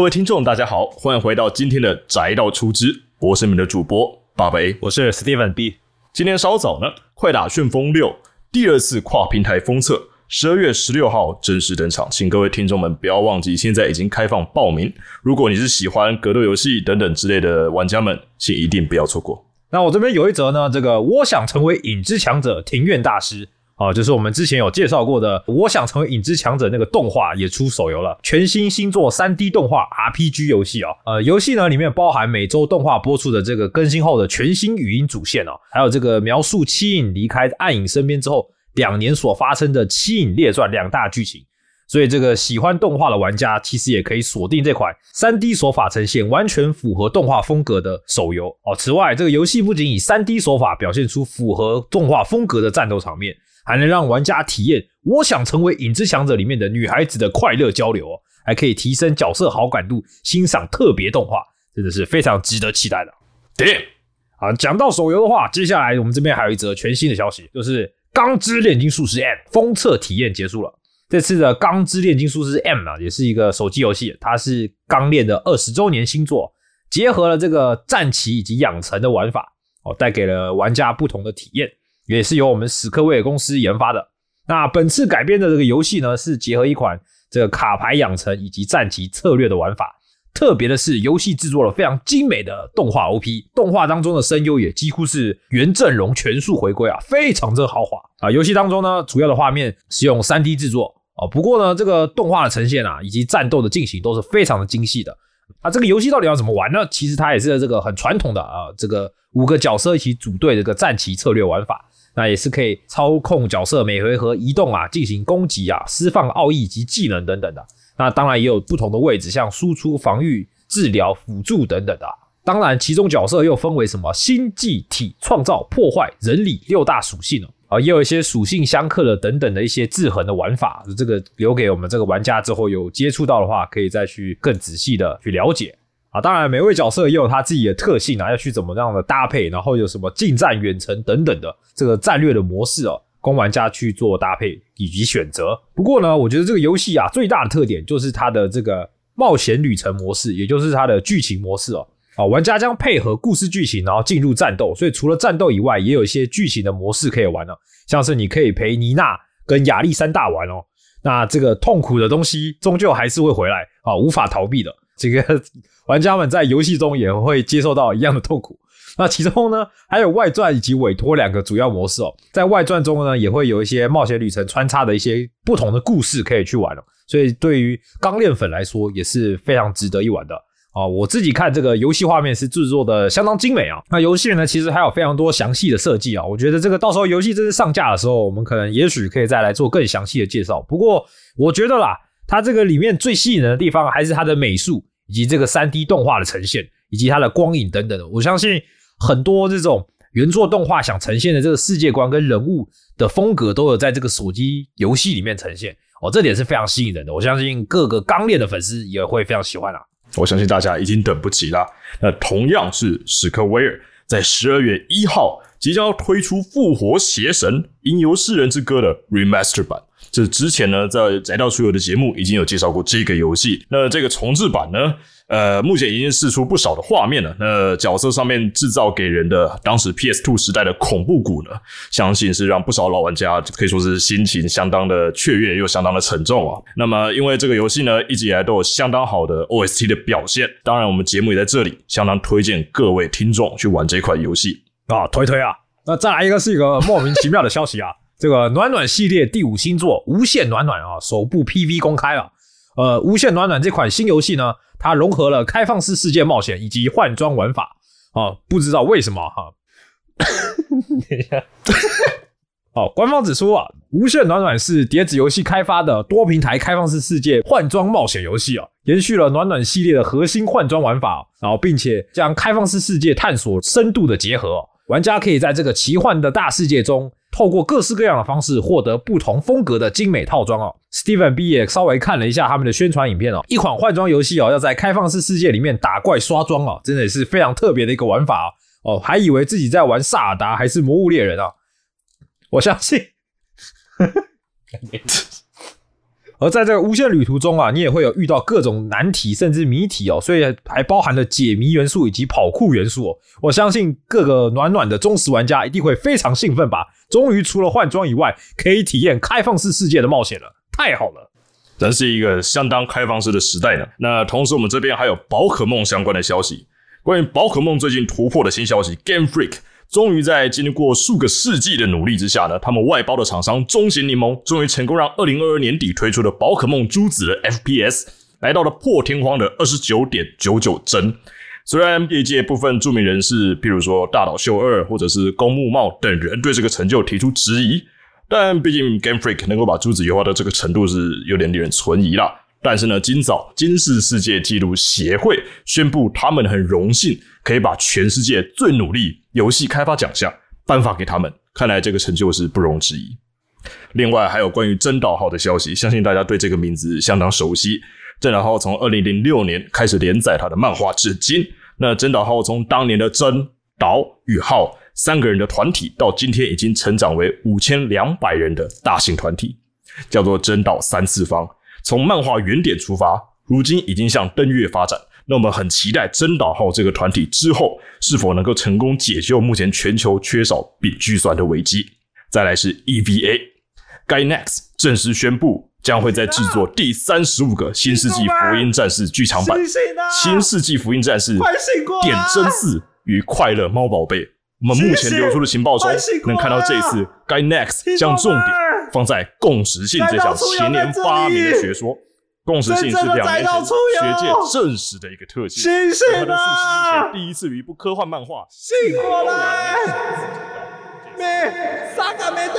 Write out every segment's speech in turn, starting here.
各位听众，大家好，欢迎回到今天的宅到出资，我是你们的主播爸爸 A。我是 Steven B。今天稍早呢，快打旋风六第二次跨平台封测，十二月十六号正式登场，请各位听众们不要忘记，现在已经开放报名。如果你是喜欢格斗游戏等等之类的玩家们，请一定不要错过。那我这边有一则呢，这个我想成为影之强者庭院大师哦，就是我们之前有介绍过的，我想成为影之强者那个动画也出手游了，全新星座三 D 动画 RPG 游戏哦。呃，游戏呢里面包含每周动画播出的这个更新后的全新语音主线哦，还有这个描述七影离开暗影身边之后两年所发生的七影列传两大剧情。所以，这个喜欢动画的玩家其实也可以锁定这款三 D 手法呈现、完全符合动画风格的手游哦。此外，这个游戏不仅以三 D 手法表现出符合动画风格的战斗场面，还能让玩家体验“我想成为影之强者”里面的女孩子的快乐交流哦，还可以提升角色好感度，欣赏特别动画，真的是非常值得期待的。对，啊，讲到手游的话，接下来我们这边还有一则全新的消息，就是《钢之炼金术师 M》封测体验结束了。这次的《钢之炼金术师 M》啊，也是一个手机游戏，它是《钢炼》的二十周年新作，结合了这个战棋以及养成的玩法，哦，带给了玩家不同的体验，也是由我们史克威尔公司研发的。那本次改编的这个游戏呢，是结合一款这个卡牌养成以及战棋策略的玩法。特别的是，游戏制作了非常精美的动画 OP，动画当中的声优也几乎是原阵容全数回归啊，非常之豪华啊。游戏当中呢，主要的画面是用 3D 制作啊，不过呢，这个动画的呈现啊，以及战斗的进行都是非常的精细的。啊，这个游戏到底要怎么玩呢？其实它也是这个很传统的啊，这个五个角色一起组队这个战棋策略玩法，那也是可以操控角色每回合移动啊，进行攻击啊，释放奥义及技能等等的。那当然也有不同的位置，像输出、防御、治疗、辅助等等的。当然，其中角色又分为什么星际体、创造、破坏、人理六大属性哦。啊，也有一些属性相克的等等的一些制衡的玩法，这个留给我们这个玩家之后有接触到的话，可以再去更仔细的去了解啊。当然，每位角色也有他自己的特性啊，要去怎么样的搭配，然后有什么近战、远程等等的这个战略的模式哦，供玩家去做搭配以及选择。不过呢，我觉得这个游戏啊，最大的特点就是它的这个冒险旅程模式，也就是它的剧情模式哦。啊，玩家将配合故事剧情，然后进入战斗。所以除了战斗以外，也有一些剧情的模式可以玩了。像是你可以陪妮娜跟亚历山大玩哦。那这个痛苦的东西终究还是会回来啊，无法逃避的。这个 玩家们在游戏中也会接受到一样的痛苦。那其中呢，还有外传以及委托两个主要模式哦。在外传中呢，也会有一些冒险旅程穿插的一些不同的故事可以去玩哦。所以对于钢炼粉来说，也是非常值得一玩的。啊，我自己看这个游戏画面是制作的相当精美啊。那游戏呢，其实还有非常多详细的设计啊。我觉得这个到时候游戏真正上架的时候，我们可能也许可以再来做更详细的介绍。不过我觉得啦，它这个里面最吸引人的地方还是它的美术以及这个三 D 动画的呈现，以及它的光影等等的。我相信很多这种原作动画想呈现的这个世界观跟人物的风格，都有在这个手机游戏里面呈现哦。这点是非常吸引人的。我相信各个钢炼的粉丝也会非常喜欢啊。我相信大家已经等不及了。那同样是史克威尔，在十二月一号即将要推出《复活邪神：吟游世人之歌》的 Remaster 版。这之前呢，在宅道出游的节目已经有介绍过这个游戏。那这个重置版呢，呃，目前已经试出不少的画面了。那角色上面制造给人的当时 PS Two 时代的恐怖谷呢，相信是让不少老玩家可以说是心情相当的雀跃，又相当的沉重啊。那么，因为这个游戏呢，一直以来都有相当好的 OST 的表现，当然我们节目也在这里相当推荐各位听众去玩这款游戏啊，推推啊。那再来一个是一个莫名其妙的消息啊。这个暖暖系列第五星座《无限暖暖》啊，首部 PV 公开了。呃，《无限暖暖》这款新游戏呢，它融合了开放式世界冒险以及换装玩法啊，不知道为什么哈。等一下，哦，官方指出啊，无限暖暖是叠纸游戏开发的多平台开放式世界换装冒险游戏啊，延续了暖暖系列的核心换装玩法，然后并且将开放式世界探索深度的结合，玩家可以在这个奇幻的大世界中。透过各式各样的方式获得不同风格的精美套装哦。Steven B 也稍微看了一下他们的宣传影片哦，一款换装游戏哦，要在开放式世界里面打怪刷装哦，真的是非常特别的一个玩法哦。还以为自己在玩萨尔达还是魔物猎人啊，我相信。而在这个无限旅途中啊，你也会有遇到各种难题甚至谜题哦，所以还包含了解谜元素以及跑酷元素哦。我相信各个暖暖的忠实玩家一定会非常兴奋吧！终于除了换装以外，可以体验开放式世界的冒险了，太好了！真是一个相当开放式的时代呢。那同时，我们这边还有宝可梦相关的消息，关于宝可梦最近突破的新消息，Game Freak。终于在经过数个世纪的努力之下呢，他们外包的厂商中型柠檬终于成功让二零二二年底推出的宝可梦珠子的 FPS 来到了破天荒的二十九点九九帧。虽然业界部分著名人士，譬如说大岛秀二或者是宫木茂等人对这个成就提出质疑，但毕竟 Game Freak 能够把珠子优化到这个程度是有点令人存疑啦。但是呢，今早金氏世界纪录协会宣布，他们很荣幸可以把全世界最努力游戏开发奖项颁发给他们。看来这个成就是不容置疑。另外，还有关于真岛号的消息，相信大家对这个名字相当熟悉。真岛号从二零零六年开始连载他的漫画至今，那真岛号从当年的真岛与号三个人的团体，到今天已经成长为五千两百人的大型团体，叫做真岛三次方。从漫画原点出发，如今已经向登月发展。那我们很期待真岛号这个团体之后是否能够成功解救目前全球缺少丙聚酸的危机。再来是 EVA，Gainax 正式宣布将会在制作第三十五个新世纪福音战士剧场版《新世纪福音战士》点真四与快乐猫宝贝。我们目前流出的情报中能看到，这一次 Gainax 将重点。放在共识性这项前年发明的学说，共识性是两年前学界证实的一个特性。醒醒它的第一次与一部科幻漫画醒过来！没，啥个没得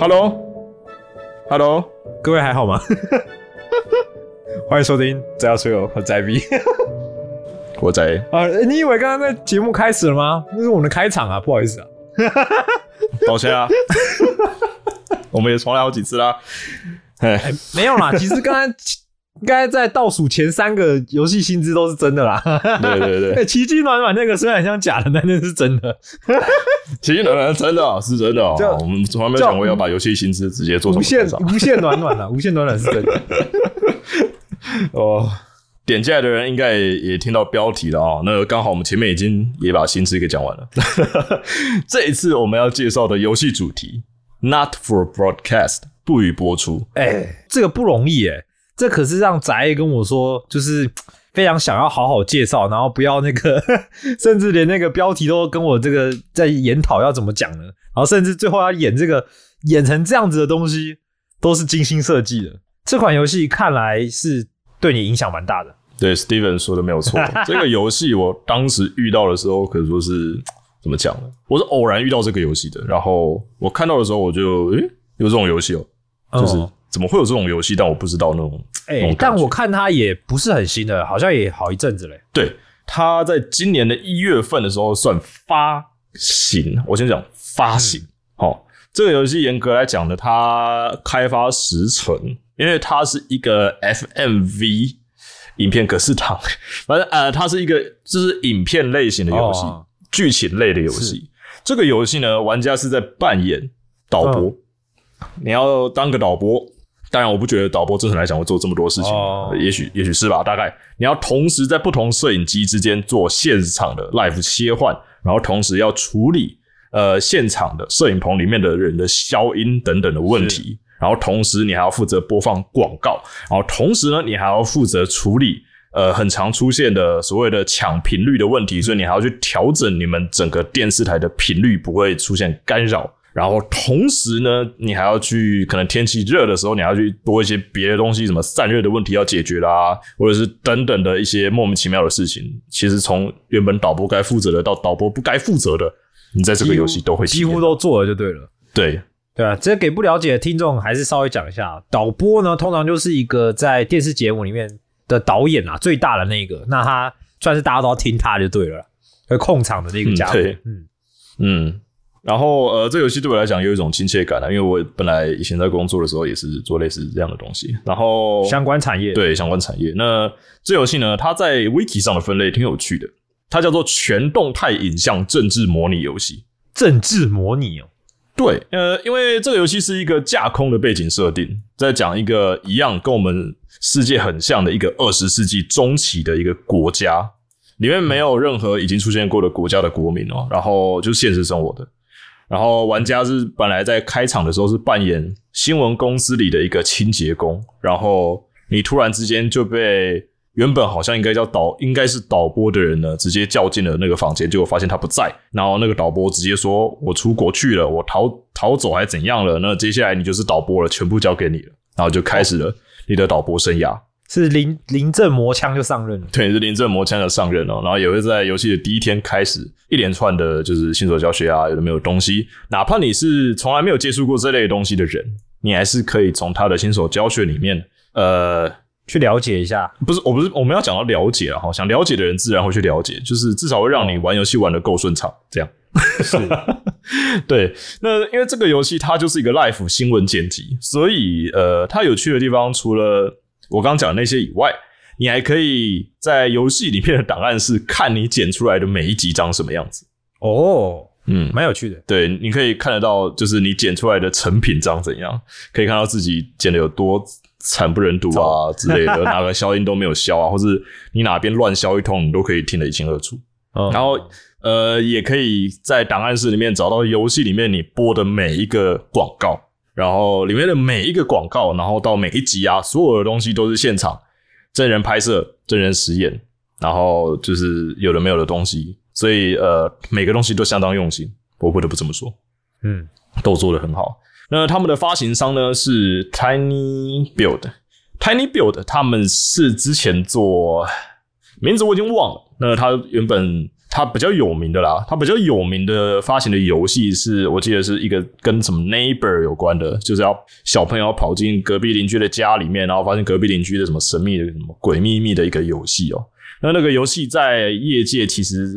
？Hello，Hello。各位还好吗？欢迎收听《只要吹友》和仔 B，我在啊！你以为刚刚那节目开始了吗？那是我们的开场啊，不好意思啊，抱歉啊，我们也重来好几次啦。哎，没有啦，其实刚刚。应该在倒数前三个游戏薪资都是真的啦。对对对，奇迹暖暖那个虽然像假的，但那是真的。奇迹暖暖真的是真的哦，我们从来没有想过要把游戏薪资直接做无限无限暖暖的，无限暖暖是真的。哦，点进来的人应该也听到标题了啊。那刚好我们前面已经也把薪资给讲完了。这一次我们要介绍的游戏主题，Not for Broadcast，不予播出。哎，这个不容易哎。这可是让宅跟我说，就是 非常想要好好介绍，然后不要那个，甚至连那个标题都跟我这个在研讨要怎么讲呢？然后甚至最后要演这个演成这样子的东西，都是精心设计的。这款游戏看来是对你影响蛮大的。对，Steven 说的没有错。这个游戏我当时遇到的时候，可以说是怎么讲呢？我是偶然遇到这个游戏的，然后我看到的时候，我就诶，有这种游戏哦，就是。怎么会有这种游戏？但我不知道那种。哎，但我看它也不是很新的，好像也好一阵子嘞。对，它在今年的一月份的时候算发行。我先讲发行。好，这个游戏严格来讲呢，它开发时程，因为它是一个 FMV 影片格式档，反正呃，它是一个就是影片类型的游戏，剧情类的游戏。这个游戏呢，玩家是在扮演导播，你要当个导播。当然，我不觉得导播正常来讲会做这么多事情，也许也许是吧。大概你要同时在不同摄影机之间做现场的 live 切换，然后同时要处理呃现场的摄影棚里面的人的消音等等的问题，然后同时你还要负责播放广告，然后同时呢你还要负责处理呃很常出现的所谓的抢频率的问题，所以你还要去调整你们整个电视台的频率，不会出现干扰。然后同时呢，你还要去可能天气热的时候，你还要去多一些别的东西，什么散热的问题要解决啦，或者是等等的一些莫名其妙的事情。其实从原本导播该负责的到导播不该负责的，你在这个游戏都会几乎都做了就对了。对。对啊，这给不了解的听众还是稍微讲一下，导播呢通常就是一个在电视节目里面的导演啊，最大的那个，那他算是大家都要听他就对了，会控场的那个家伙。对，嗯嗯。然后呃，这游戏对我来讲有一种亲切感啊，因为我本来以前在工作的时候也是做类似这样的东西。然后相关产业对相关产业，那这游戏呢，它在 Wiki 上的分类挺有趣的，它叫做全动态影像政治模拟游戏。政治模拟哦。对，呃，因为这个游戏是一个架空的背景设定，在讲一个一样跟我们世界很像的一个二十世纪中期的一个国家，里面没有任何已经出现过的国家的国民哦，然后就是现实生活的，然后玩家是本来在开场的时候是扮演新闻公司里的一个清洁工，然后你突然之间就被。原本好像应该叫导，应该是导播的人呢，直接叫进了那个房间，结果发现他不在。然后那个导播直接说：“我出国去了，我逃逃走还怎样了？”那接下来你就是导播了，全部交给你了。然后就开始了你的导播生涯。是临临阵磨枪就上任了，对，是临阵磨枪的上任哦。然后也会在游戏的第一天开始一连串的，就是新手教学啊，有的没有东西。哪怕你是从来没有接触过这类东西的人，你还是可以从他的新手教学里面，呃。去了解一下，不是，我不是我们要讲到了解了哈，想了解的人自然会去了解，就是至少会让你玩游戏玩的够顺畅，这样 是，对。那因为这个游戏它就是一个 life 新闻剪辑，所以呃，它有趣的地方除了我刚刚讲的那些以外，你还可以在游戏里面的档案室看你剪出来的每一集长什么样子哦，嗯，蛮有趣的。对，你可以看得到，就是你剪出来的成品长怎样，可以看到自己剪的有多。惨不忍睹啊之类的，哪个消音都没有消啊，或是你哪边乱消一通，你都可以听得一清二楚。然后呃，也可以在档案室里面找到游戏里面你播的每一个广告，然后里面的每一个广告，然后到每一集啊，所有的东西都是现场真人拍摄、真人实验，然后就是有的没有的东西，所以呃，每个东西都相当用心，我不得不这么说，嗯，都做的很好。那他们的发行商呢是 Tiny Build，Tiny Build 他们是之前做名字我已经忘了。那他原本他比较有名的啦，他比较有名的发行的游戏是我记得是一个跟什么 Neighbor 有关的，就是要小朋友跑进隔壁邻居的家里面，然后发现隔壁邻居的什么神秘的什么鬼秘密的一个游戏哦。那那个游戏在业界其实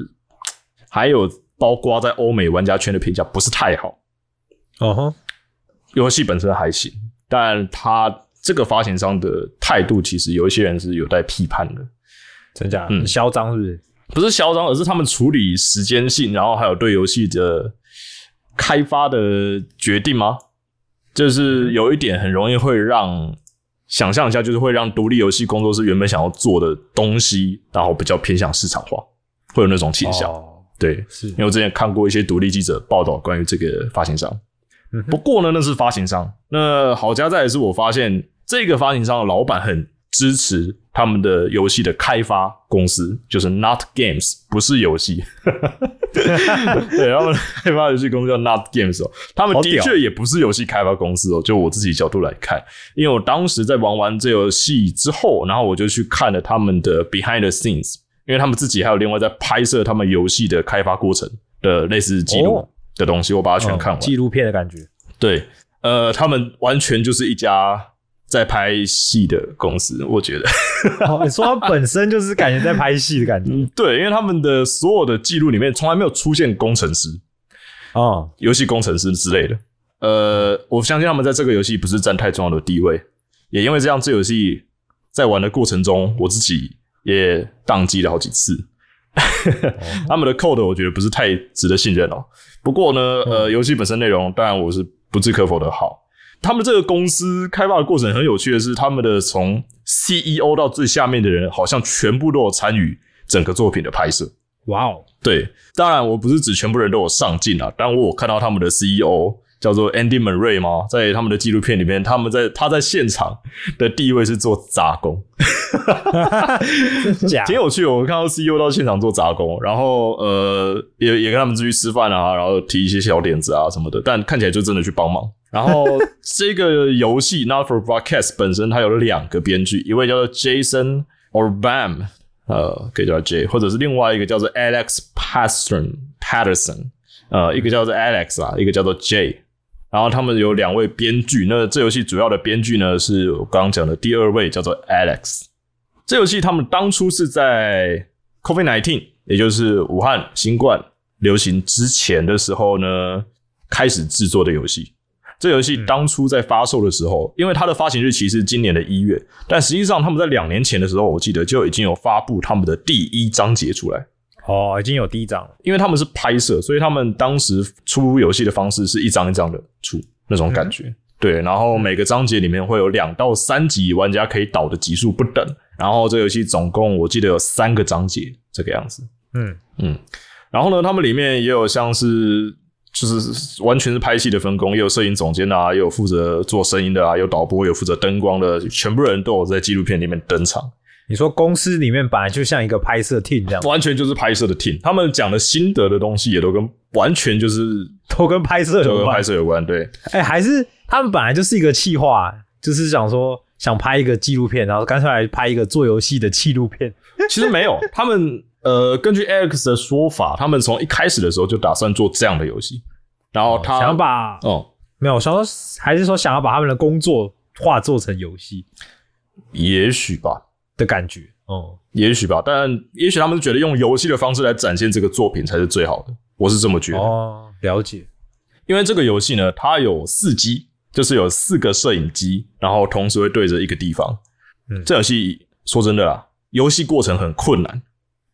还有包括在欧美玩家圈的评价不是太好。哦哼。游戏本身还行，但他这个发行商的态度，其实有一些人是有待批判的。真假？嗯，嚣张是不是？不是嚣张，而是他们处理时间性，然后还有对游戏的开发的决定吗？就是有一点很容易会让想象一下，就是会让独立游戏工作室原本想要做的东西，然后比较偏向市场化，会有那种倾向。对，是因为我之前看过一些独立记者报道关于这个发行商。不过呢，那是发行商。那好家在是我发现这个发行商的老板很支持他们的游戏的开发公司，就是 Not Games，不是游戏。对，他们开发游戏公司叫 Not Games 哦，他们的确也不是游戏开发公司哦。就我自己角度来看，因为我当时在玩完这游戏之后，然后我就去看了他们的 Behind the Scenes，因为他们自己还有另外在拍摄他们游戏的开发过程的类似记录。的东西，我把它全看完，纪录片的感觉。对，呃，他们完全就是一家在拍戏的公司，我觉得。你说他本身就是感觉在拍戏的感觉。嗯，对，因为他们的所有的记录里面从来没有出现工程师啊，游戏工程师之类的。呃，我相信他们在这个游戏不是占太重要的地位，也因为这样，这游戏在玩的过程中，我自己也宕机了好几次。他们的 code 我觉得不是太值得信任哦。不过呢，呃，游戏本身内容当然我是不置可否的好。他们这个公司开发的过程很有趣的是，他们的从 CEO 到最下面的人，好像全部都有参与整个作品的拍摄。哇哦，对，当然我不是指全部人都有上镜啊，但我有看到他们的 CEO 叫做 Andy Murray 吗？在他们的纪录片里面，他们在他在现场的地位是做杂工，假挺有趣的。我看到 CEO 到现场做杂工，然后呃，也也跟他们出去吃饭啊，然后提一些小点子啊什么的，但看起来就真的去帮忙。然后 这个游戏 Not for Broadcast 本身它有两个编剧，一位叫做 Jason Orbam，呃，可以叫他 J，或者是另外一个叫做 Alex Patterson Patterson，呃，一个叫做 Alex 啊，一个叫做 J。然后他们有两位编剧，那这游戏主要的编剧呢是我刚刚讲的第二位叫做 Alex。这游戏他们当初是在 COVID-19，也就是武汉新冠流行之前的时候呢开始制作的游戏。这游戏当初在发售的时候，因为它的发行日期是今年的一月，但实际上他们在两年前的时候，我记得就已经有发布他们的第一章节出来。哦，已经有第一章了。因为他们是拍摄，所以他们当时出游戏的方式是一张一张的出那种感觉。对，然后每个章节里面会有两到三级，玩家可以导的级数不等。然后这游戏总共我记得有三个章节这个样子。嗯嗯，然后呢，他们里面也有像是就是完全是拍戏的分工，也有摄影总监啊，也有负责做声音的啊，有导播，有负责灯光的，全部人都有在纪录片里面登场。你说公司里面本来就像一个拍摄 team 这样，完全就是拍摄的 team，他们讲的心得的东西也都跟完全就是 都跟拍摄有关都跟拍。摄有关。对，哎、还是他们本来就是一个企划，就是想说想拍一个纪录片，然后干脆来拍一个做游戏的纪录片。其实没有，他们呃，根据 Alex 的说法，他们从一开始的时候就打算做这样的游戏，然后他想把哦，没有，想说还是说想要把他们的工作化做成游戏也许吧，的感觉。哦，也许吧，但也许他们是觉得用游戏的方式来展现这个作品才是最好的，我是这么觉得。哦，了解。因为这个游戏呢，它有四机，就是有四个摄影机，然后同时会对着一个地方。嗯这游戏说真的啦，游戏过程很困难，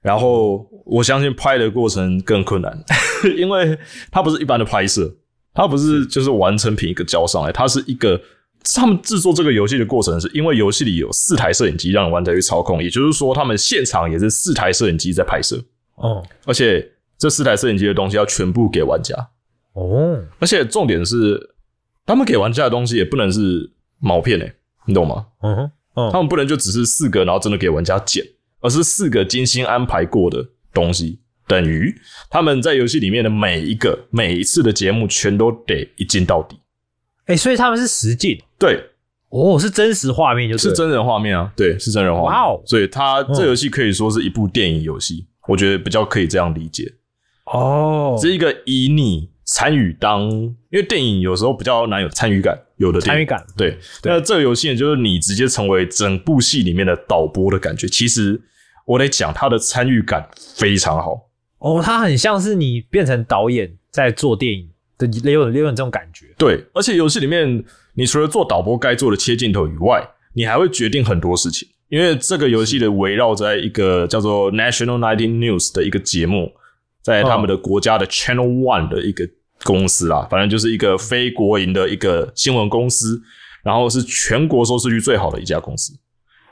然后我相信拍的过程更困难，因为它不是一般的拍摄，它不是就是完成品一个交上来，它是一个。他们制作这个游戏的过程，是因为游戏里有四台摄影机让玩家去操控，也就是说，他们现场也是四台摄影机在拍摄，哦而且这四台摄影机的东西要全部给玩家。哦，而且重点是，他们给玩家的东西也不能是毛片诶、你懂吗？嗯哼，嗯他们不能就只是四个，然后真的给玩家剪，而是四个精心安排过的东西，等于他们在游戏里面的每一个每一次的节目全都得一镜到底。哎、所以他们是实境对，哦，是真实画面，就是真人画面啊，对，是真人画面。哇哦所以它这游戏可以说是一部电影游戏，我觉得比较可以这样理解。哦，是一个以你参与当，因为电影有时候比较难有参与感，有的参与感对，那这个游戏呢，就是你直接成为整部戏里面的导播的感觉。其实我得讲，它的参与感非常好。哦，它很像是你变成导演在做电影的，也有也有这种感觉。对，而且游戏里面，你除了做导播该做的切镜头以外，你还会决定很多事情。因为这个游戏的围绕在一个叫做 National Nineteen News 的一个节目，在他们的国家的 Channel One 的一个公司啦，反正就是一个非国营的一个新闻公司，然后是全国收视率最好的一家公司。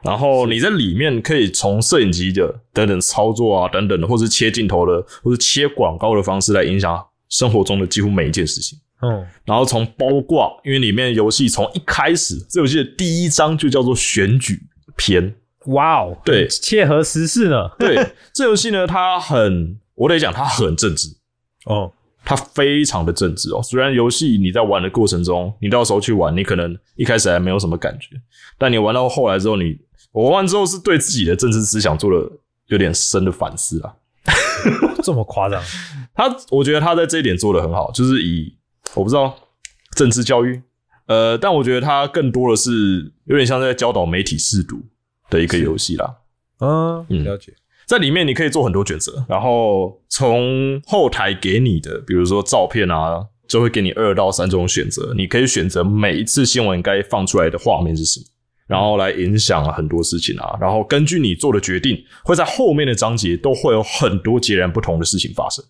然后你在里面可以从摄影机的等等操作啊，等等的，或是切镜头的，或是切广告的方式来影响生活中的几乎每一件事情。嗯，然后从包括，因为里面游戏从一开始，这游戏的第一章就叫做选举篇。哇哦，对很切合时事呢。对，这游戏呢，它很，我得讲，它很政治，哦，它非常的政治哦。虽然游戏你在玩的过程中，你到时候去玩，你可能一开始还没有什么感觉，但你玩到后来之后，你我玩完之后是对自己的政治思想做了有点深的反思啊。这么夸张？他我觉得他在这一点做的很好，就是以我不知道政治教育，呃，但我觉得他更多的是有点像在教导媒体试读的一个游戏啦。嗯，嗯了解。在里面你可以做很多选择，然后从后台给你的，比如说照片啊，就会给你二到三种选择，你可以选择每一次新闻该放出来的画面是什么，然后来影响很多事情啊，然后根据你做的决定，会在后面的章节都会有很多截然不同的事情发生。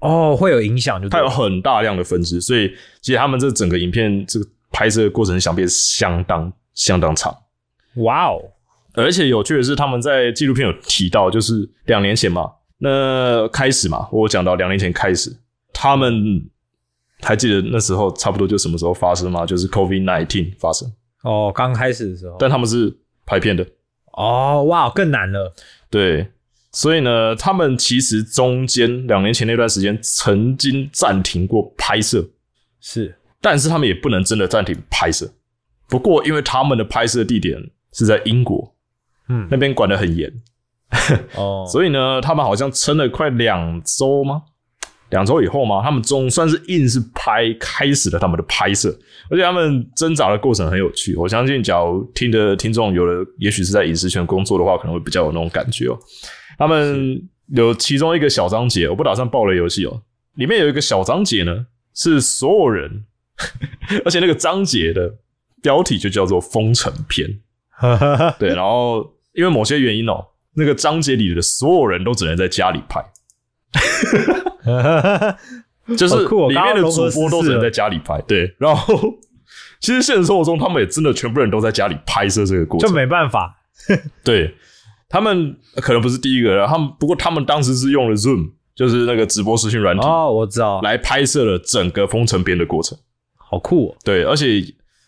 哦，会有影响它有很大量的分支，所以其实他们这整个影片这个拍摄的过程想必是相当相当长。哇哦，而且有趣的是，他们在纪录片有提到，就是两年前嘛，那开始嘛，我讲到两年前开始，他们还记得那时候差不多就什么时候发生吗？就是 COVID nineteen 发生，哦，刚开始的时候，但他们是拍片的，哦，哇，更难了。对，所以呢，他们其实中间两年前那段时间曾经暂停过拍摄，是，但是他们也不能真的暂停拍摄。不过，因为他们的拍摄地点是在英国，嗯那，边管得很严，哦，所以呢，他们好像撑了快两周吗？两周以后嘛，他们总算是硬是拍开始了他们的拍摄，而且他们挣扎的过程很有趣。我相信，假如听的听众有的，也许是在影视圈工作的话，可能会比较有那种感觉哦。他们有其中一个小章节，我不打算爆雷游戏哦，里面有一个小章节呢，是所有人，而且那个章节的标题就叫做“封城篇”。对，然后因为某些原因哦，那个章节里的所有人都只能在家里拍，就是里面的主播都只能在家里拍。对，然后其实现实生活中他们也真的全部人都在家里拍摄这个过程就程。没办法。对，他们可能不是第一个了，他们不过他们当时是用了 Zoom，就是那个直播视讯软体、哦，我知道，来拍摄了整个封城篇的过程。好酷哦。对，而且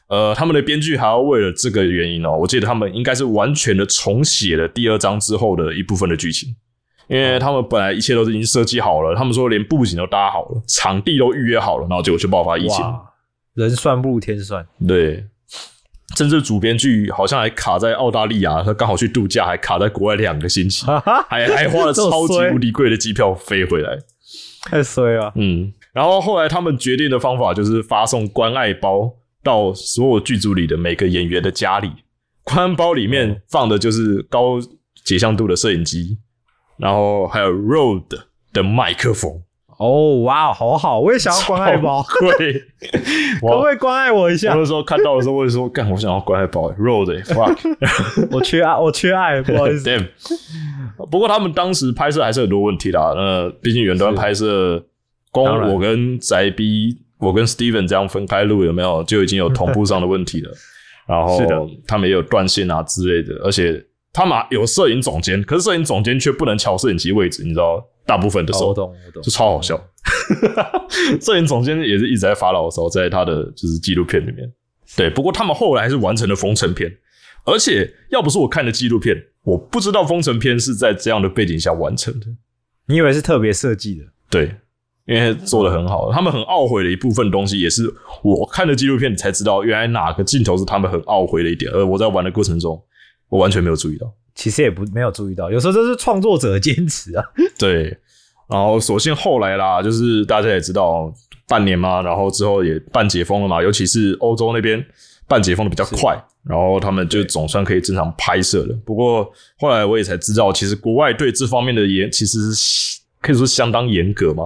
呃，他们的编剧还要为了这个原因哦，我记得他们应该是完全的重写了第二章之后的一部分的剧情，因为他们本来一切都已经设计好了，他们说连布景都搭好了，场地都预约好了，然后结果就爆发疫情。人算不如天算。对，甚至主编剧好像还卡在澳大利亚，他刚好去度假，还卡在国外两个星期，还还花了超级无敌贵的机票飞回来。太衰了。嗯，然后后来他们决定的方法就是发送关爱包到所有剧组里的每个演员的家里，关爱包里面放的就是高解像度的摄影机，然后还有 Rode 的麦克风，哦，哇，好好，我也想要关爱包，对，可不我可以关爱我一我下？那时候看到的时候，我就说，干，我想要关爱包欸 fuck。我缺爱，我缺爱，不好意思。Damn。不过他们当时拍摄还是很多问题啦。那毕竟远端拍摄，光我跟宅 B，我跟 Steven 这样分开录有没有就已经有同步上的问题了。然后是的他们也有断线啊之类的，而且他们有摄影总监，可是摄影总监却不能调摄影机位置，你知道？大部分的时候哦我懂，我懂就。超好笑。摄影总监也是一直在发牢骚，在他的就是纪录片里面。对，不过他们后来还是完成了封城片，而且要不是我看的纪录片，我不知道封城片是在这样的背景下完成的。你以为是特别设计的？对，因为做的很好，他们很懊悔的一部分东西，也是我看了纪录片才知道，原来哪个镜头是他们很懊悔的一点，而我在玩的过程中，我完全没有注意到。其实也不没有注意到，有时候这是创作者的坚持啊。对，然后所幸后来啦，就是大家也知道半年嘛，然后之后也半解封了嘛，尤其是欧洲那边半解封的比较快，然后他们就总算可以正常拍摄了。不过后来我也才知道，其实国外对这方面的严其实是可以说相当严格嘛。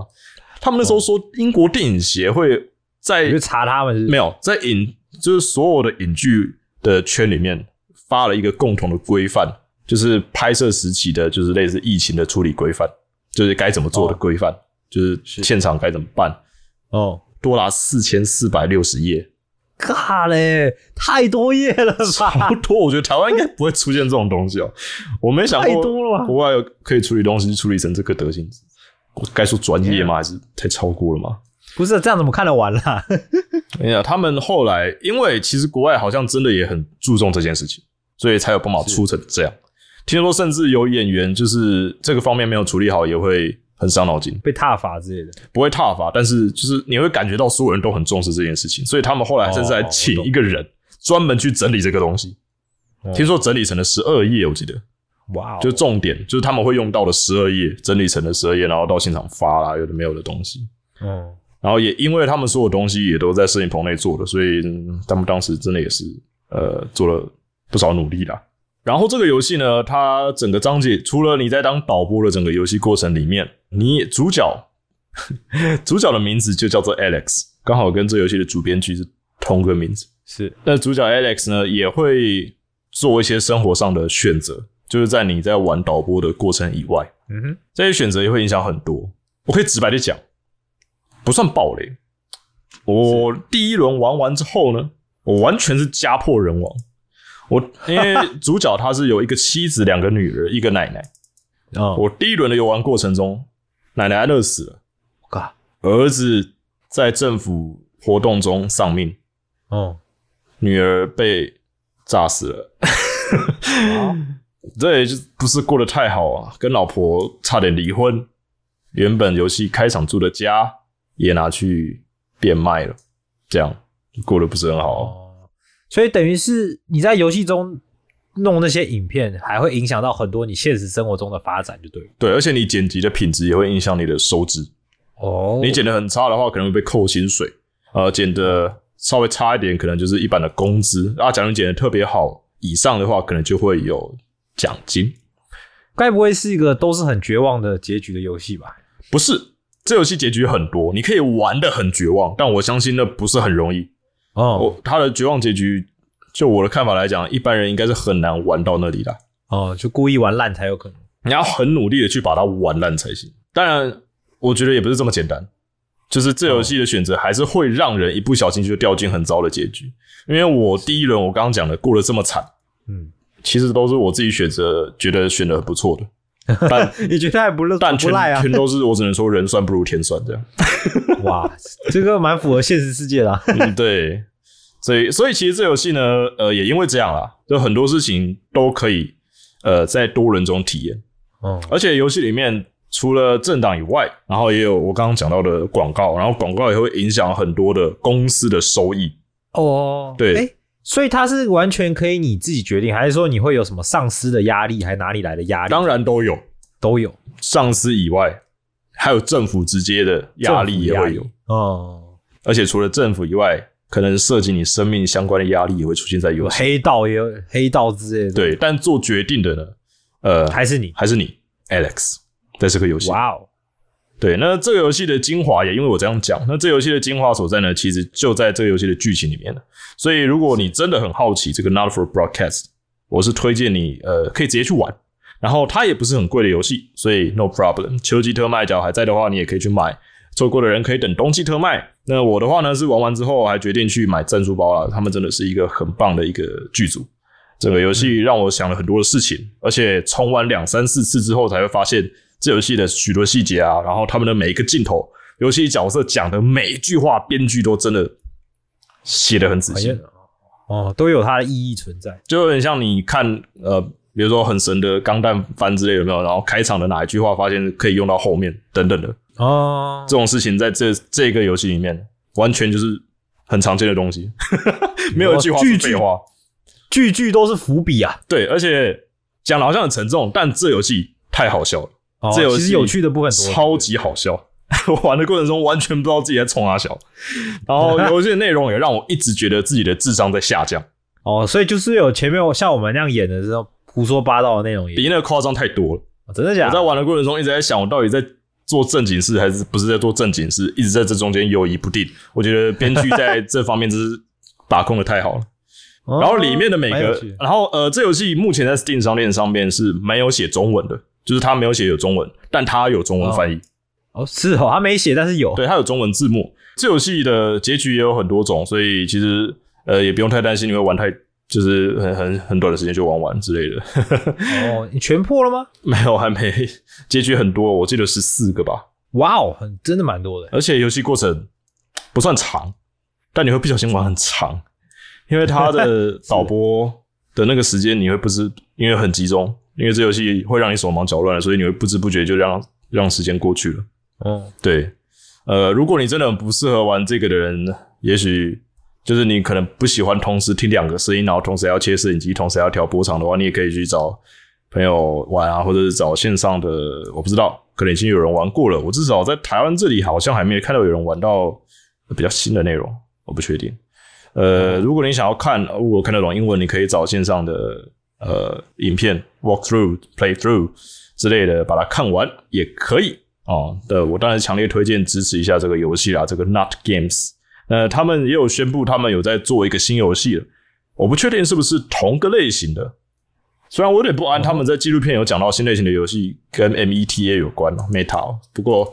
他们那时候说，英国电影协会在你查他们是没有在影，就是所有的影剧的圈里面发了一个共同的规范，就是拍摄时期的，就是类似疫情的处理规范，就是该怎么做的规范，就是现场该怎么办，哦，多达四千四百六十页，尬嘞，太多页了差不？多。我觉得台湾应该不会出现这种东西哦，我没想过国外有可以处理东西处理成这个德行，我该说专业吗？还是太超过了吗？不是这样怎么看得完啦？哎呀，他们后来因为其实国外好像真的也很注重这件事情，所以才有办法出成这样。听说甚至有演员就是这个方面没有处理好，也会很伤脑筋，被踏伐之类的。不会踏伐，但是就是你会感觉到所有人都很重视这件事情，所以他们后来甚至还请一个人专门去整理这个东西。哦听说整理成了十二页，我记得哇哦，就重点就是他们会用到的十二页，整理成的十二页，然后到现场发啦，有的没有的东西。嗯，然后也因为他们所有东西也都在摄影棚内做的，所以、嗯他们当时真的也是呃做了不少努力啦。然后这个游戏呢，它整个章节除了你在当导播的整个游戏过程里面，你主角 主角的名字就叫做 Alex，刚好跟这游戏的主编剧是同个名字。是那主角 Alex 呢，也会做一些生活上的选择，就是在你在玩导播的过程以外，嗯哼，这些选择也会影响很多。我可以直白的讲，不算暴雷。我第一轮玩完之后呢，我完全是家破人亡。我因为 主角他是有一个妻子、两个女儿、一个奶奶。哦，我第一轮的游玩过程中，奶奶饿死了，嘎，儿子在政府活动中丧命，哦，女儿被炸死了。好对，就不是过得太好啊，跟老婆差点离婚，原本游戏开场住的家也拿去变卖了，这样过得不是很好。哦，所以等于是你在游戏中弄那些影片，还会影响到很多你现实生活中的发展，就对。对，而且你剪辑的品质也会影响你的收支。哦你剪的很差的话，可能会被扣薪水；呃，剪的稍微差一点，可能就是一般的工资。啊，假如你剪的特别好以上的话，可能就会有奖金。该不会是一个都是很绝望的结局的游戏吧？不是，这游戏结局很多，你可以玩的很绝望，但我相信那不是很容易。哦我它的绝望结局，就我的看法来讲，一般人应该是很难玩到那里的。哦，就故意玩烂才有可能。你要很努力的去把它玩烂才行。当然，我觉得也不是这么简单，就是这游戏的选择还是会让人一不小心就掉进很糟的结局。因为我第一轮我刚刚讲的过得这么惨，嗯，其实都是我自己选择，觉得选的很不错的，但 你觉得还不但全不赖啊？全都是我只能说人算不如天算这样。哇，这个蛮符合现实世界的、啊。嗯，对，所以所以其实这游戏呢，呃，也因为这样啦，就很多事情都可以呃在多人中体验，嗯而且游戏里面除了政党以外，然后也有我刚刚讲到的广告，然后广告也会影响很多的公司的收益。哦，对诶所以它是完全可以你自己决定，还是说你会有什么上司的压力，还哪里来的压力？当然都有，都有上司以外，还有政府直接的压力也会有，哦，而且除了政府以外，可能涉及你生命相关的压力也会出现在游戏。有黑道也有黑道之类的。，对，但做决定的呢，呃，还是你。还是你，Alex，在这个游戏。哇哦，对，那这个游戏的精华也因为我这样讲，那这游戏的精华所在呢，其实就在这个游戏的剧情里面了。所以，如果你真的很好奇这个 Not for Broadcast，我是推荐你呃可以直接去玩。然后它也不是很贵的游戏，所以 no problem。秋季特卖假如还在的话，你也可以去买。错过的人可以等冬季特卖。那我的话呢，是玩完之后还决定去买赞助包了。他们真的是一个很棒的一个剧组。这个游戏让我想了很多的事情，而且重玩两三四次之后，才会发现这游戏的许多细节啊，然后他们的每一个镜头，游戏角色讲的每一句话，编剧都真的写的很仔细。哦，都有它的意义存在。就有点像你看呃，比如说很神的钢弹番之类有没有？然后开场的哪一句话发现可以用到后面等等的哦，这种事情，在这这个游戏里面完全就是很常见的东西，没有一句话是废话。句句都是伏笔啊。对，而且讲的好像很沉重，但这游戏太好笑了，哦这游戏其实有趣的部分，超级好笑。我 玩的过程中完全不知道自己在冲哪小，然后 游戏的内容也让我一直觉得自己的智商在下降，哦，所以就是有前面像我们那样演的时候胡说八道的内容也比那个夸张太多了。哦真的假的？我在玩的过程中一直在想，我到底在做正经事还是不是在做正经事，一直在这中间犹疑不定。我觉得编剧在这方面真是把控的太好了。哦然后里面的每个然后呃，这游戏目前在 Steam 商店上面是没有写中文的，就是他没有写有中文，但他有中文翻译，哦是哦，他没写，但是有。对，他有中文字幕。这游戏的结局也有很多种，所以其实呃也不用太担心你会玩太，就是很很很短的时间就玩完之类的。哦，你全破了吗？没有，还没结局很多，我记得十四个吧。哇哦，很真的蛮多的。而且游戏过程不算长，但你会不小心玩很长，因为它的 导播的那个时间你会不知，因为很集中，因为这游戏会让你手忙脚乱，所以你会不知不觉就让让时间过去了。嗯，对，呃，如果你真的不适合玩这个的人，也许就是你可能不喜欢同时听两个声音，然后同时还要切摄影机，同时还要调波长的话，你也可以去找朋友玩啊，或者是找线上的，我不知道，可能已经有人玩过了。我至少在台湾这里好像还没有看到有人玩到比较新的内容，我不确定。呃，如果你想要看，如果看得懂英文，你可以找线上的呃影片 walk through、play through 之类的，把它看完也可以哦。的，我当然强烈推荐支持一下这个游戏啦，这个 Not Games。呃，他们也有宣布他们有在做一个新游戏了，我不确定是不是同个类型的。虽然我有点不安，他们在纪录片有讲到新类型的游戏跟 META 有关哦，Meta，哦不过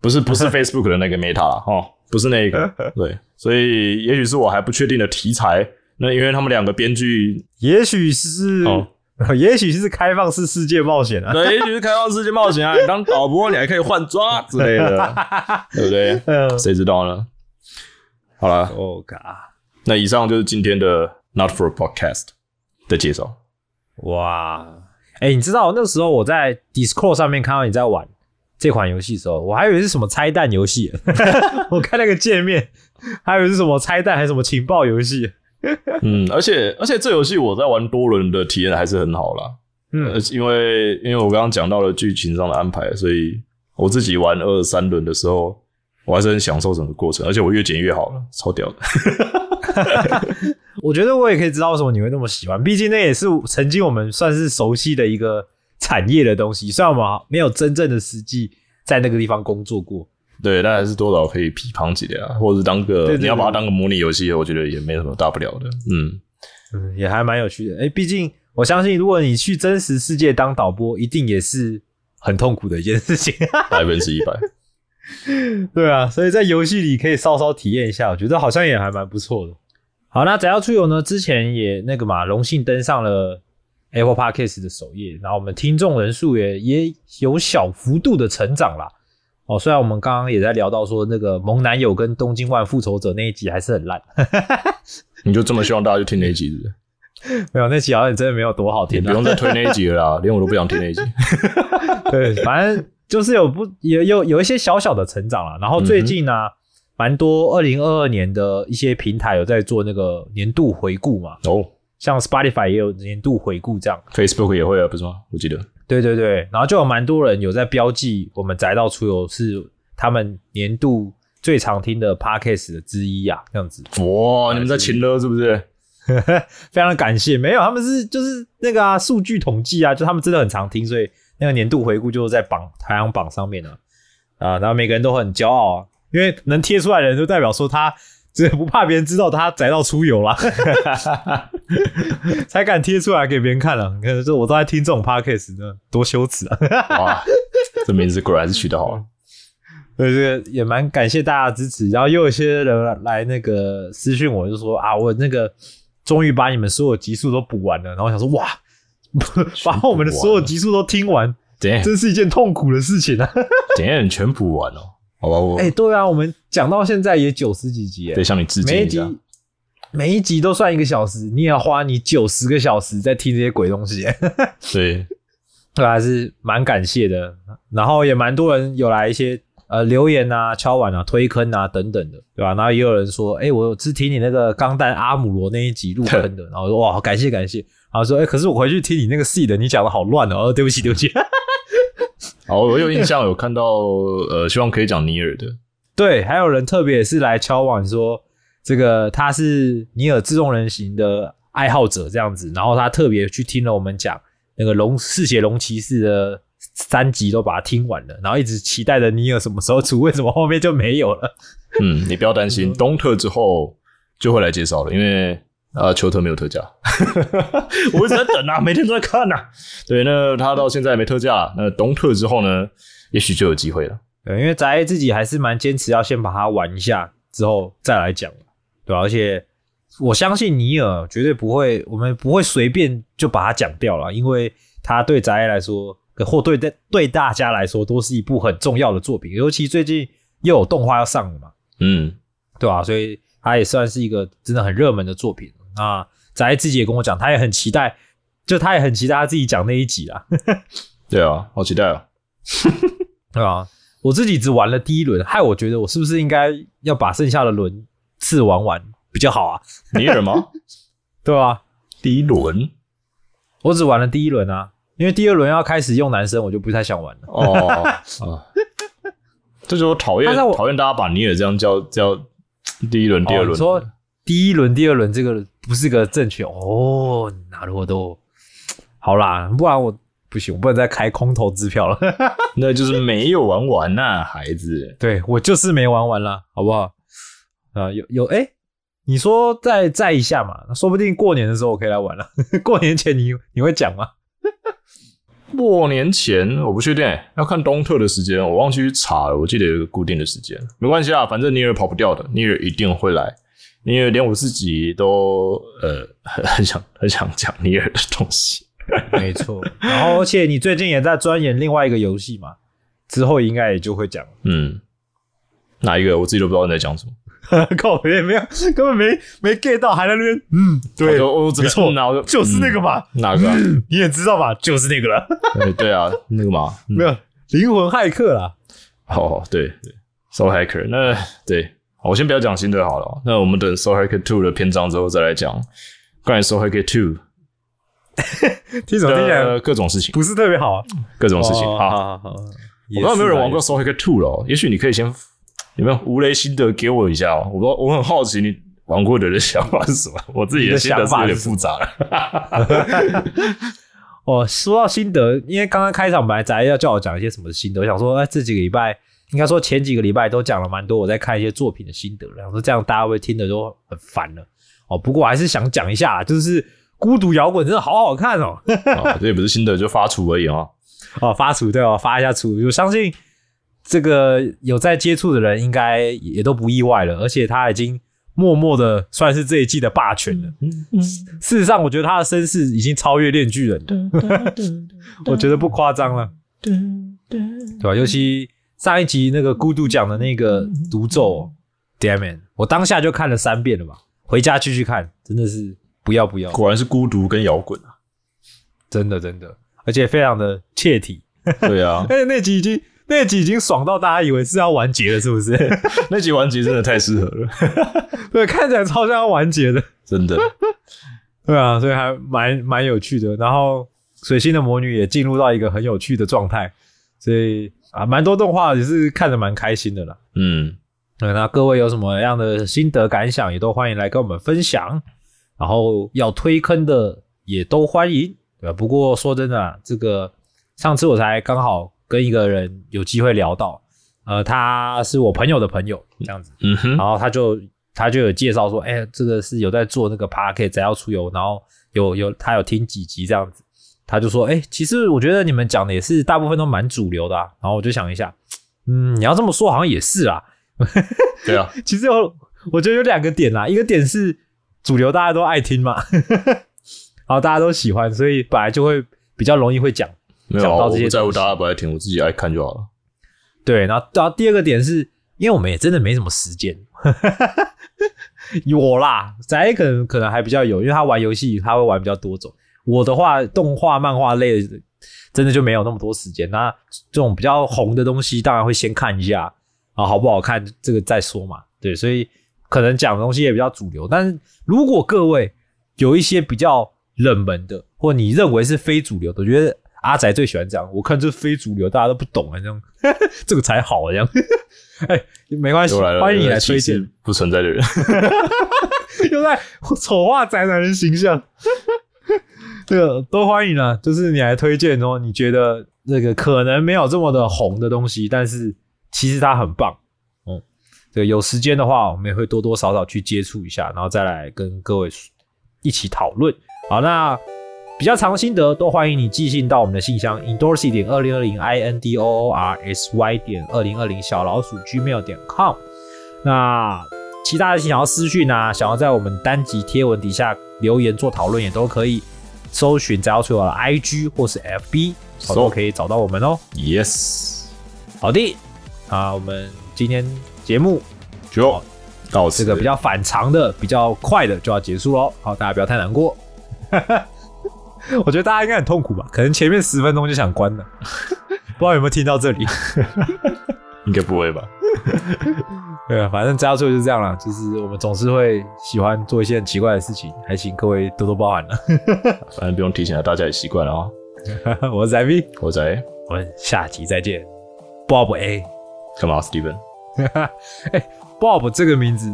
不是不是 Facebook 的那个 Meta，哦，不是那个，对，所以也许是我还不确定的题材。那因为他们两个编剧也许是哦 也许是开放式世界冒险啊。对，也许是开放世界冒险啊，你 当导播你还可以换抓之类的，对不对？嗯谁知道呢？好了，，Oh God，那以上就是今天的 Not for a Podcast 的介绍。哇，哎、你知道那时候我在 Discord 上面看到你在玩这款游戏的时候，我还以为是什么拆弹游戏，我看那个界面，还以为是什么拆弹还是什么情报游戏。嗯，而且而且这游戏我在玩多轮的体验还是很好啦。嗯呃，因为因为我刚刚讲到了剧情上的安排，所以我自己玩二三轮的时候，我还是很享受整个过程，而且我越剪越好了，超屌的。我觉得我也可以知道为什么你会那么喜欢，毕竟那也是曾经我们算是熟悉的一个产业的东西，虽然我们没有真正的实际在那个地方工作过。对，但还是多少可以批判几的啊，或者是当个你要把它当个模拟游戏，我觉得也没什么大不了的。嗯，嗯，也还蛮有趣的。哎、毕竟我相信，如果你去真实世界当导播，一定也是很痛苦的一件事情。百分之一百。对啊，所以在游戏里可以稍稍体验一下，我觉得好像也还蛮不错的。好，那宅要出游呢，之前也那个嘛，荣幸登上了 Apple Podcast 的首页，然后我们听众人数也也有小幅度的成长啦。哦，虽然我们刚刚也在聊到说那个萌男友跟东京万复仇者那一集还是很烂，你就这么希望大家去听那一集是不是？没有那集好像真的没有多好听、不用再推那一集了啦，连我都不想听那一集。对，反正就是有不有有有一些小小的成长了。然后最近呢、蛮多二零二二年的一些平台有在做那个年度回顾嘛，哦像 Spotify 也有年度回顾这样。，Facebook 也会啊，不是吗？我记得。对对对，然后就有蛮多人有在标记我们宅到出游是他们年度最常听的 Podcast 的之一啊，这样子。哇，你们在情勒是不是？非常感谢，没有他们是就是那个啊数据统计啊，就他们真的很常听，所以那个年度回顾就是在榜排行榜上面啊啊，然后每个人都很骄傲啊，因为能贴出来的人就代表说他这不怕别人知道他宅到出游啦，才敢贴出来给别人看了。你看，这我都在听这种 podcast 呢，多羞耻啊！哇，这名字果然是取得好。对，这个也蛮感谢大家的支持。然后又有一些人来那个私讯我，就说啊，我那个终于把你们所有集数都补完了。然后我想说，哇，把我们的所有集数都听完？真是一件痛苦的事情啊！怎样？你全补完哦？好吧，我哎、对啊，我们讲到现在也九十几集哎，得向你致每一集敬一下。每一集都算一个小时，你也要花你九十个小时在听这些鬼东西。对，对，还是蛮感谢的。然后也蛮多人有来一些呃留言啊、敲碗啊、推坑啊等等的，对吧？然后也有人说，哎、我只听你那个钢弹阿姆罗那一集入坑的，然后我说哇，感谢感谢。然后说，哎、可是我回去听你那个 C 的，你讲的好乱哦，哦，对不起对不起。好，我有印象有看到，呃，希望可以讲尼尔的。对，还有人特别是来敲碗说，这个他是尼尔自动人形的爱好者这样子，然后他特别去听了我们讲那个龙嗜血龙骑士的三集都把它听完了，然后一直期待着尼尔什么时候出，为什么后面就没有了？嗯，你不要担心，东特之后就会来介绍了，因为呃，球特没有特价，我一直在等啊，每天都在看呐、对，那他到现在没特价，那东特之后呢，也许就有机会了。对，因为宅自己还是蛮坚持要先把它玩一下，之后再来讲，对吧、而且我相信尼尔绝对不会，我们不会随便就把它讲掉了，因为他对宅来说，或对对大家来说，都是一部很重要的作品，尤其最近又有动画要上了嘛，嗯，对吧、所以它也算是一个真的很热门的作品。那宅自己也跟我讲，他也很期待，就他也很期待他自己讲那一集啦。对啊，好期待啊！对啊？我自己只玩了第一轮，害我觉得我是不是应该要把剩下的轮次玩完比较好啊？尼尔吗？对啊？第一轮我只玩了第一轮啊，因为第二轮要开始用男生，我就不太想玩了。哦啊，这就是我讨厌讨厌大家把尼尔这样叫叫第一轮、第二轮。第一轮、第二轮这个不是个正确哦，なるほど。好啦，不然我不行，我不能再开空头支票了。那就是没有玩完呐、孩子。对我就是没玩完啦，好不好？啊，有有哎、你说再再一下嘛，说不定过年的时候我可以来玩了。过年前你你会讲吗？过年前我不确定、要看东特的时间，我忘记去查了。我记得有一个固定的时间，没关系啊，反正尼尔跑不掉的，尼尔一定会来。 因为连我自己都呃很 很想很想讲尼尔的东西。没错。然后，而且你最近也在钻研另外一个游戏嘛，之后应该也就会讲。嗯，哪一个我自己都不知道你在讲什么。靠，也没有，根本没没 get 到，还在那边，嗯，对，我我没错，就就是那个嘛，嗯哪个啊？你也知道吧，就是那个了，对对啊，那个嘛，嗯没有灵魂骇客啦。哦，对对，Soul Hacker，那对，我先不要讲新的好了，那我们等 Soul Hacker Two 的篇章之后再来讲关于 Soul Hacker Two 听什么听起来的各种事情，不是特别好啊？各种事情。哦好，好好好，我不知道有没有人玩过 Soul Hacker Two 了哦，也许你可以先有没有无雷心得给我一下哦？我不知道，我很好奇你玩过的人的想法是什么。我自己的心得是有点复杂了。哦，说到心得，因为刚刚开场本来仔要叫我讲一些什么心得，我想说，哎，这几个礼拜应该说前几个礼拜都讲了蛮多我在看一些作品的心得然后说这样大家会听的都很烦了。哦，不过我还是想讲一下，就是孤独摇滚真的好好看哦。哦这也不是心得，就发出而已啊。哦，发厨对哦，发一下厨，我相信这个有在接触的人应该也都不意外了，而且他已经默默的算是这一季的霸权了。事实上，我觉得他的身世已经超越炼巨人了，我觉得不夸张了，对对对吧？尤其上一集那个孤独讲的那个独奏，damn it，我当下就看了三遍了吧，回家继续看，真的是不要不要，果然是孤独跟摇滚啊。真的真的，而且非常的切题。对啊，而 且那集已经那集已经爽到大家以为是要完结了，是不是？那集完结真的太适合了，对，看起来超像要完结的。真的。对啊，所以还蛮蛮有趣的。然后水星的魔女也进入到一个很有趣的状态，所以啊，蛮多动画也是看着蛮开心的啦。嗯，对，那各位有什么样的心得感想，也都欢迎来跟我们分享。然后要推坑的也都欢迎，对吧？不过说真的、啊，这个上次我才刚好跟一个人有机会聊到，呃，他是我朋友的朋友，这样子，嗯哼，然后他就他就有介绍说，哎、这个是有在做那个 p a r k e t 要出游，然后有有他有听几集这样子，他就说，哎、其实我觉得你们讲的也是大部分都蛮主流的、啊，然后我就想一下，嗯，你要这么说好像也是啊，对啊，其实有我觉得有两个点啦，一个点是主流大家都爱听嘛，然后大家都喜欢，所以本来就会比较容易会讲。没有啊，讲到这些我不在乎大家不爱听，我自己爱看就好了。对，然后然后第二个点是因为我们也真的没什么时间，有啦，仔可能可能还比较有，因为他玩游戏他会玩比较多种。我的话，动画、漫画类的真的就没有那么多时间。那这种比较红的东西，当然会先看一下啊，好不好看这个再说嘛。对，所以可能讲的东西也比较主流。但是如果各位有一些比较冷门的，或你认为是非主流的，我觉得阿仔最喜欢这样。我看这非主流，大家都不懂啊，这样 这个才好啊，这样。哎，没关系，欢迎你又来推荐。不存在的人。又在丑化宅男人形象。这个都欢迎啊，就是你来推荐哦，你觉得那个可能没有这么的红的东西，但是其实它很棒。嗯，这个有时间的话，我们也会多多少少去接触一下，然后再来跟各位一起讨论。好，那比较长心得都欢迎你寄信到我们的信箱 endorsy 点二零二零 i n d o o r s y 点二零二零小老鼠 gmail 点 com。那其他的想要私讯啊，想要在我们单集贴文底下留言做讨论，也都可以搜寻只要出我的 IG 或是 FB，好都可以找到我们哦。yes，好的，啊，我们今天节目就到此这个比较反常的、比较快的就要结束喽。好，大家不要太难过。我觉得大家应该很痛苦吧？可能前面十分钟就想关了，不知道有没有听到这里。应该不会吧？对啊，反正只要做就是这样了，就是我们总是会喜欢做一些很奇怪的事情，还请各位多多包涵了。反正不用提醒了，大家也习惯了 啊。我是 IV，我在我们下集再见。Bob A，干嘛，Steven？哎、b o b 这个名字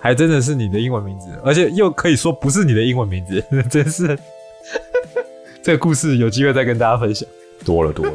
还真的是你的英文名字，而且又可以说不是你的英文名字，真是。这个故事有机会再跟大家分享。多了多了。